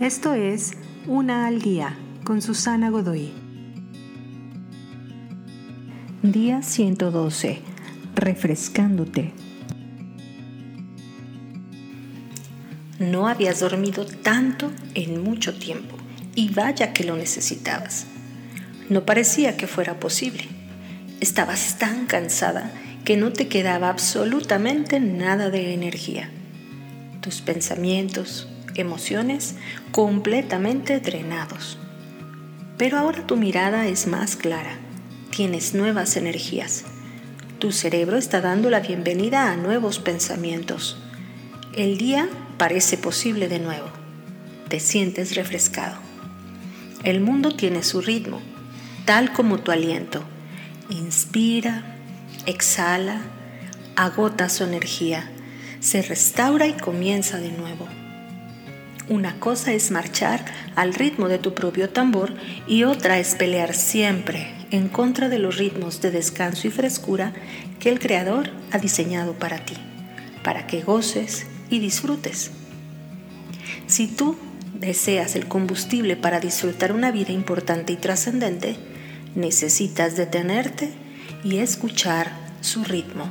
Esto es Una al Día con Susana Godoy. Día 112. Refrescándote. No habías dormido tanto en mucho tiempo y vaya que lo necesitabas. No parecía que fuera posible. Estabas tan cansada que no te quedaba absolutamente nada de energía. Tus pensamientos, emociones completamente drenados. Pero ahora tu mirada es más clara, tienes nuevas energías. Tu cerebro está dando la bienvenida a nuevos pensamientos. El día parece posible de nuevo. Te sientes refrescado. El mundo tiene su ritmo, tal como tu aliento. Inspira, exhala, agota su energía, se restaura y comienza de nuevo. Una cosa es marchar al ritmo de tu propio tambor y otra es pelear siempre en contra de los ritmos de descanso y frescura que el Creador ha diseñado para ti, para que goces y disfrutes. Si tú deseas el combustible para disfrutar una vida importante y trascendente, necesitas detenerte y escuchar su ritmo.